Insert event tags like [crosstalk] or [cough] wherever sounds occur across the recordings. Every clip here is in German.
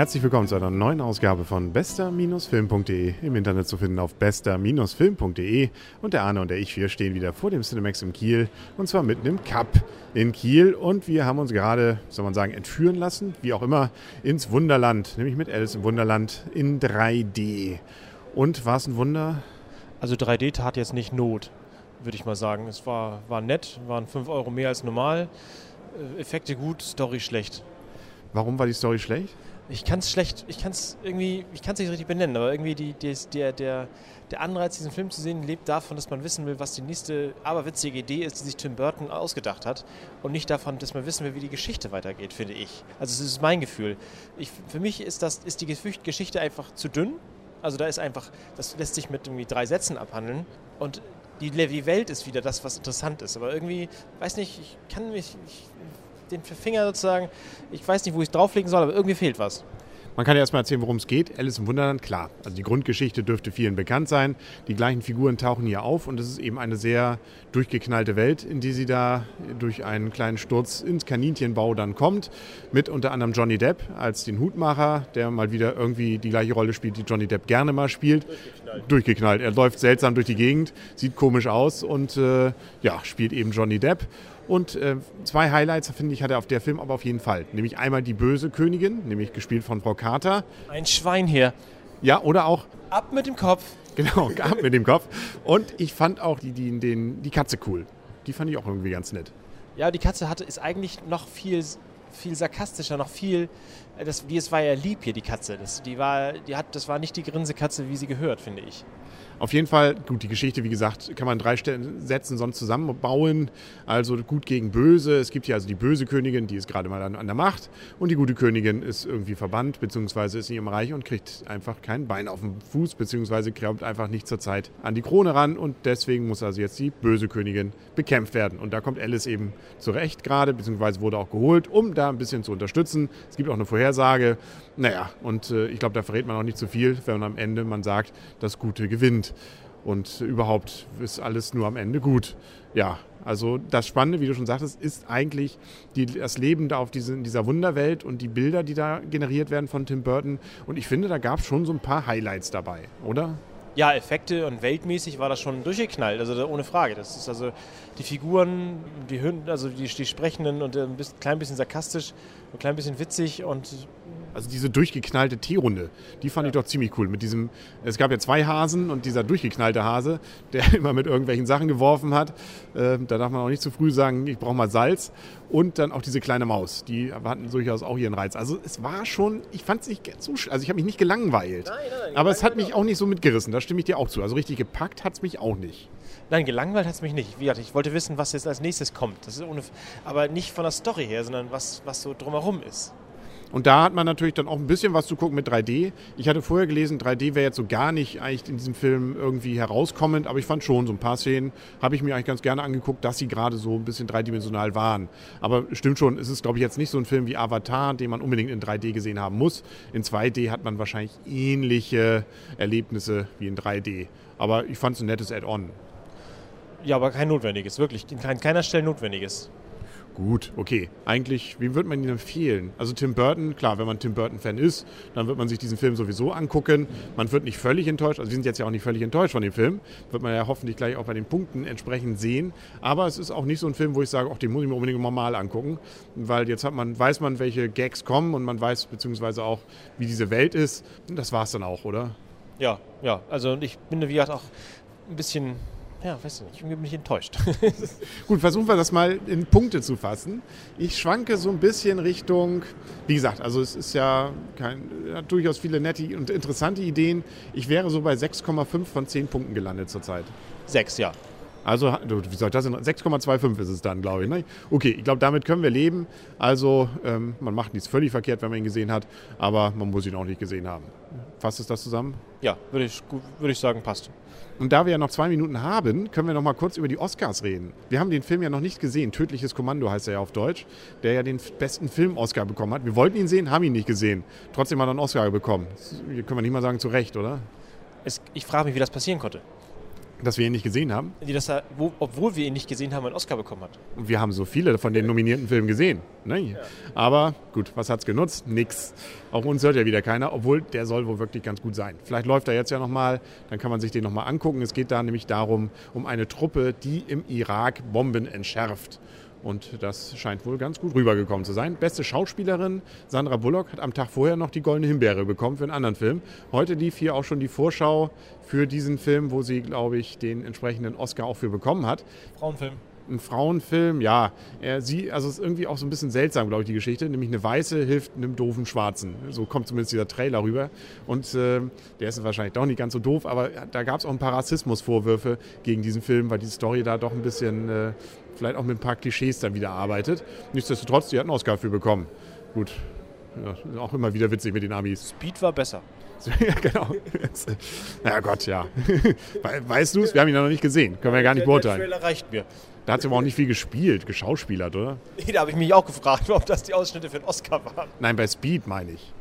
herzlich willkommen zu einer neuen Ausgabe von bester-film.de. Im Internet zu finden auf bester-film.de. Und der Arne und der ich, wir stehen wieder vor dem Cinemax in Kiel. Und zwar mitten im Cup in Kiel. Und wir haben uns gerade, soll man sagen, entführen lassen, wie auch immer, ins Wunderland. Nämlich mit Alice im Wunderland in 3D. Und war es ein Wunder? Also 3D tat jetzt nicht Not, würde ich mal sagen. Es war, war nett, waren 5 Euro mehr als normal. Äh, Effekte gut, Story schlecht. Warum war die Story schlecht? Ich kann es schlecht, ich kann es irgendwie, ich kann es nicht richtig benennen, aber irgendwie die, die, der, der, der Anreiz, diesen Film zu sehen, lebt davon, dass man wissen will, was die nächste aberwitzige Idee ist, die sich Tim Burton ausgedacht hat und nicht davon, dass man wissen will, wie die Geschichte weitergeht, finde ich. Also es ist mein Gefühl. Ich, für mich ist, das, ist die Geschichte einfach zu dünn. Also da ist einfach, das lässt sich mit irgendwie drei Sätzen abhandeln und die, Welt ist wieder das, was interessant ist. Aber irgendwie, weiß nicht, ich kann mich, ich, den Finger sozusagen, ich weiß nicht, wo ich drauflegen soll, aber irgendwie fehlt was. Man kann ja erstmal erzählen, worum es geht. Alice im Wunderland, klar. Also die Grundgeschichte dürfte vielen bekannt sein. Die gleichen Figuren tauchen hier auf und es ist eben eine sehr durchgeknallte Welt, in die sie da durch einen kleinen Sturz ins Kaninchenbau dann kommt. Mit unter anderem Johnny Depp als den Hutmacher, der mal wieder irgendwie die gleiche Rolle spielt, die Johnny Depp gerne mal spielt. Durchgeknallt. Durchgeknallt. Er läuft seltsam durch die Gegend, sieht komisch aus und äh, ja, spielt eben Johnny Depp. Und äh, zwei Highlights, finde ich, hat er auf der Film aber auf jeden Fall. Nämlich einmal die böse Königin, nämlich gespielt von Frau Carter. Ein Schwein hier. Ja, oder auch. Ab mit dem Kopf. Genau, [laughs] ab mit dem Kopf. Und ich fand auch die, die, den, die Katze cool. Die fand ich auch irgendwie ganz nett. Ja, die Katze hatte, ist eigentlich noch viel, viel sarkastischer, noch viel. äh, Das, die, es war ja lieb hier, die Katze. Das, die war, die hat, das war nicht die Grinsekatze, wie sie gehört, finde ich. Auf jeden Fall, gut, die Geschichte, wie gesagt, kann man drei Sätzen sonst zusammenbauen. Also gut gegen böse. Es gibt hier also die böse Königin, die ist gerade mal an, an der Macht. Und die gute Königin ist irgendwie verbannt, beziehungsweise ist in ihrem Reich und kriegt einfach kein Bein auf den Fuß, beziehungsweise kommt einfach nicht zur Zeit an die Krone ran. Und deswegen muss also jetzt die böse Königin bekämpft werden. Und da kommt Alice eben zurecht gerade, beziehungsweise wurde auch geholt, um da ein bisschen zu unterstützen. Es gibt auch eine Vorhersage. Naja, und äh, ich glaube, da verrät man auch nicht zu viel, wenn man am Ende man sagt, das Gute gewinnt. Und überhaupt ist alles nur am Ende gut. Ja, also das Spannende, wie du schon sagtest, ist eigentlich die, das Leben da auf diese, in dieser Wunderwelt und die Bilder, die da generiert werden von Tim Burton. Und ich finde, da gab es schon so ein paar Highlights dabei, oder? Ja, Effekte und weltmäßig war das schon durchgeknallt, also ohne Frage. Das ist also die Figuren, die also die, die Sprechenden und ein bisschen, klein bisschen sarkastisch, ein klein bisschen witzig und also diese durchgeknallte T-Runde, die fand ich doch ziemlich cool. Mit diesem, es gab ja zwei Hasen und dieser durchgeknallte Hase, der [laughs] immer mit irgendwelchen Sachen geworfen hat. Äh, da darf man auch nicht zu früh sagen, ich brauche mal Salz. Und dann auch diese kleine Maus, die hatten durchaus auch ihren Reiz. Also es war schon, ich fand es nicht so, also ich habe mich nicht gelangweilt. Nein, nein, aber es hat mich auch nicht so mitgerissen, da stimme ich dir auch zu. Also richtig gepackt hat es mich auch nicht. Nein, gelangweilt hat es mich nicht. Wie gesagt, ich wollte wissen, was jetzt als nächstes kommt. Das ist ohne, aber nicht von der Story her, sondern was, was so drumherum ist. Und da hat man natürlich dann auch ein bisschen was zu gucken mit 3D. Ich hatte vorher gelesen, 3D wäre jetzt so gar nicht eigentlich in diesem Film irgendwie herauskommend, aber ich fand schon, so ein paar Szenen habe ich mir eigentlich ganz gerne angeguckt, dass sie gerade so ein bisschen dreidimensional waren. Aber stimmt schon, es ist, glaube ich, jetzt nicht so ein Film wie Avatar, den man unbedingt in 3D gesehen haben muss. In 2D hat man wahrscheinlich ähnliche Erlebnisse wie in 3D. Aber ich fand es ein nettes Add-on. Ja, aber kein notwendiges, wirklich. An keiner Stelle notwendiges. Gut, okay. Eigentlich, wie würde man ihn empfehlen? Also Tim Burton, klar, wenn man Tim Burton-Fan ist, dann wird man sich diesen Film sowieso angucken. Man wird nicht völlig enttäuscht, also wir sind jetzt ja auch nicht völlig enttäuscht von dem Film, wird man ja hoffentlich gleich auch bei den Punkten entsprechend sehen. Aber es ist auch nicht so ein Film, wo ich sage, ach, den muss ich mir unbedingt mal angucken, weil jetzt hat man, weiß man, welche Gags kommen und man weiß beziehungsweise auch, wie diese Welt ist. Und das war es dann auch, oder? Ja, ja. Also ich bin, wie gesagt, auch ein bisschen ja, weiß ich nicht, irgendwie bin ich enttäuscht. [laughs] Gut, versuchen wir das mal in Punkte zu fassen. Ich schwanke so ein bisschen Richtung, wie gesagt, also es ist ja kein, hat durchaus viele nette und interessante Ideen. Ich wäre so bei 6,5 von 10 Punkten gelandet zurzeit. 6, ja. Also, wie soll das 6,25 ist es dann, glaube ich. Ne? Okay, ich glaube, damit können wir leben. Also, ähm, man macht nichts völlig verkehrt, wenn man ihn gesehen hat, aber man muss ihn auch nicht gesehen haben. Fasst es das zusammen? Ja, würde ich, würd ich sagen, passt. Und da wir ja noch zwei Minuten haben, können wir noch mal kurz über die Oscars reden. Wir haben den Film ja noch nicht gesehen. Tödliches Kommando heißt er ja auf Deutsch, der ja den besten Film-Oscar bekommen hat. Wir wollten ihn sehen, haben ihn nicht gesehen. Trotzdem hat er einen Oscar bekommen. Hier können wir nicht mal sagen, zu Recht, oder? Es, ich frage mich, wie das passieren konnte. Dass wir ihn nicht gesehen haben. Die, dass er, wo, obwohl wir ihn nicht gesehen haben, einen Oscar bekommen hat. Und wir haben so viele von den nominierten Filmen gesehen. Ne? Ja. Aber gut, was hat es genutzt? Nix. Auch uns hört ja wieder keiner, obwohl der soll wohl wirklich ganz gut sein. Vielleicht läuft er jetzt ja nochmal, dann kann man sich den nochmal angucken. Es geht da nämlich darum, um eine Truppe, die im Irak Bomben entschärft. Und das scheint wohl ganz gut rübergekommen zu sein. Beste Schauspielerin, Sandra Bullock, hat am Tag vorher noch die Goldene Himbeere bekommen für einen anderen Film. Heute lief hier auch schon die Vorschau für diesen Film, wo sie, glaube ich, den entsprechenden Oscar auch für bekommen hat. Frauenfilm. Ein Frauenfilm, ja. Er, sie, also es ist irgendwie auch so ein bisschen seltsam, glaube ich, die Geschichte. Nämlich eine Weiße hilft einem doofen Schwarzen. So kommt zumindest dieser Trailer rüber. Und äh, der ist wahrscheinlich doch nicht ganz so doof, aber da gab es auch ein paar Rassismusvorwürfe gegen diesen Film, weil die Story da doch ein bisschen äh, vielleicht auch mit ein paar Klischees dann wieder arbeitet. Nichtsdestotrotz, die hat einen Oscar für bekommen. Gut, ja, auch immer wieder witzig mit den Amis. Speed war besser. [laughs] ja, genau. Na Gott, ja. [laughs] Weißt du es? Wir haben ihn ja noch nicht gesehen. Können wir ja gar nicht beurteilen. Der Trailer reicht mir. Da hat sie aber auch nicht viel gespielt, geschauspielert, oder? Nee, da habe ich mich auch gefragt, ob das die Ausschnitte für den Oscar waren. Nein, bei Speed meine ich.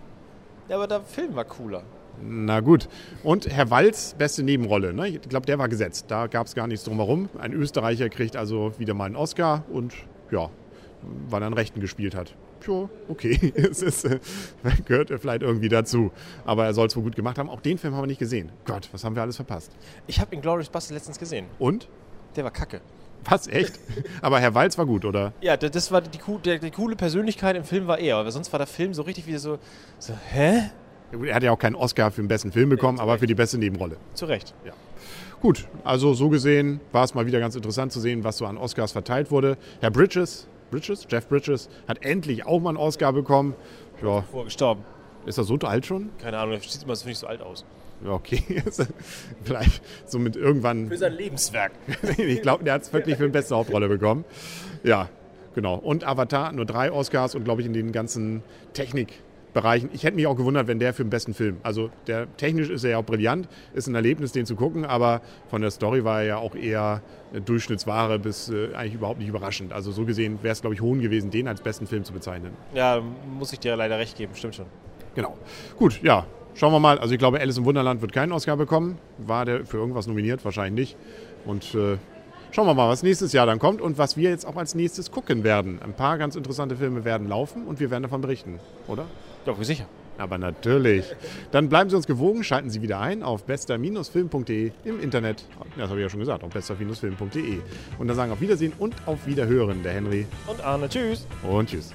Ja, aber der Film war cooler. Na gut. Und Herr Walz, beste Nebenrolle. Ne? Ich glaube, der war gesetzt. Da gab es gar nichts drumherum. Ein Österreicher kriegt also wieder mal einen Oscar und ja, weil er einen Rechten gespielt hat. Ja, okay. [laughs] es ist, äh, gehört vielleicht irgendwie dazu. Aber er soll es wohl gut gemacht haben. Auch den Film haben wir nicht gesehen. Gott, was haben wir alles verpasst? Ich habe Inglourious Bastard letztens gesehen. Und? Der war kacke. Was, echt? [laughs] Aber Herr Walz war gut, oder? Ja, das war die, die, die coole Persönlichkeit im Film war er. Aber sonst war der Film so richtig wieder so, so hä? Er hat ja auch keinen Oscar für den besten Film bekommen, ja, aber für die beste Nebenrolle. Zu Recht. Ja. Gut, also so gesehen war es mal wieder ganz interessant zu sehen, was so an Oscars verteilt wurde. Herr Bridges, Bridges, Jeff Bridges, hat endlich auch mal einen Oscar bekommen. Ja. Vorgestorben. Ist er so alt schon? Keine Ahnung, er sieht immer so nicht so alt aus. Ja, okay. [laughs] Vielleicht so mit irgendwann. Für sein Lebenswerk. [laughs] ich glaube, der hat es wirklich für die beste Hauptrolle bekommen. Ja, genau. Und Avatar nur drei Oscars und glaube ich in den ganzen Technik. Bereichen. Ich hätte mich auch gewundert, wenn der für den besten Film. Also der technisch ist er ja auch brillant, ist ein Erlebnis, den zu gucken, aber von der Story war er ja auch eher Durchschnittsware bis äh, eigentlich überhaupt nicht überraschend. Also so gesehen wäre es, glaube ich, hohn gewesen, den als besten Film zu bezeichnen. Ja, muss ich dir leider recht geben, stimmt schon. Genau. Gut, ja. Schauen wir mal. Also ich glaube, Alice im Wunderland wird keinen Oscar bekommen. War der für irgendwas nominiert? Wahrscheinlich nicht. Und äh, Schauen wir mal, was nächstes Jahr dann kommt und was wir jetzt auch als nächstes gucken werden. Ein paar ganz interessante Filme werden laufen und wir werden davon berichten, oder? Doch, sicher. Aber natürlich. Dann bleiben Sie uns gewogen, schalten Sie wieder ein auf bester-film.de im Internet. Das habe ich ja schon gesagt, auf bester-film.de. Und dann sagen auf Wiedersehen und auf Wiederhören der Henry. Und Arne. Tschüss. Und tschüss.